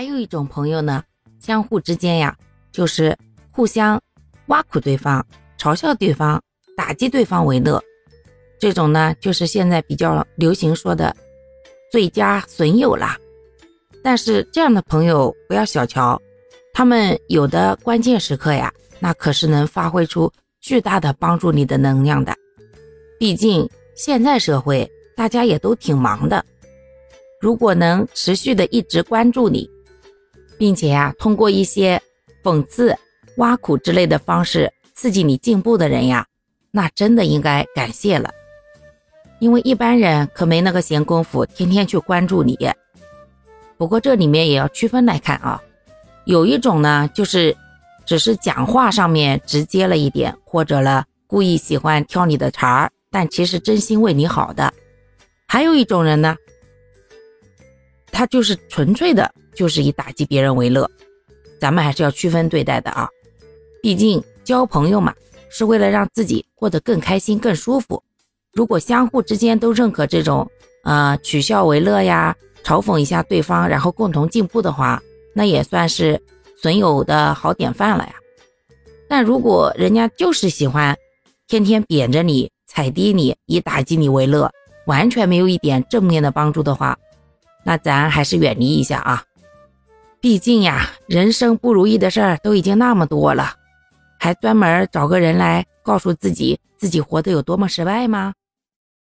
还有一种朋友呢，相互之间呀，就是互相挖苦对方、嘲笑对方、打击对方为乐。这种呢，就是现在比较流行说的最佳损友啦。但是这样的朋友不要小瞧，他们有的关键时刻呀，那可是能发挥出巨大的帮助你的能量的。毕竟现在社会大家也都挺忙的，如果能持续的一直关注你。并且呀，通过一些讽刺、挖苦之类的方式刺激你进步的人呀，那真的应该感谢了，因为一般人可没那个闲工夫天天去关注你。不过这里面也要区分来看啊，有一种呢，就是只是讲话上面直接了一点，或者了故意喜欢挑你的茬儿，但其实真心为你好的；还有一种人呢，他就是纯粹的。就是以打击别人为乐，咱们还是要区分对待的啊。毕竟交朋友嘛，是为了让自己过得更开心、更舒服。如果相互之间都认可这种，呃，取笑为乐呀，嘲讽一下对方，然后共同进步的话，那也算是损友的好典范了呀。但如果人家就是喜欢天天贬着你、踩低你，以打击你为乐，完全没有一点正面的帮助的话，那咱还是远离一下啊。毕竟呀，人生不如意的事儿都已经那么多了，还专门找个人来告诉自己自己活得有多么失败吗？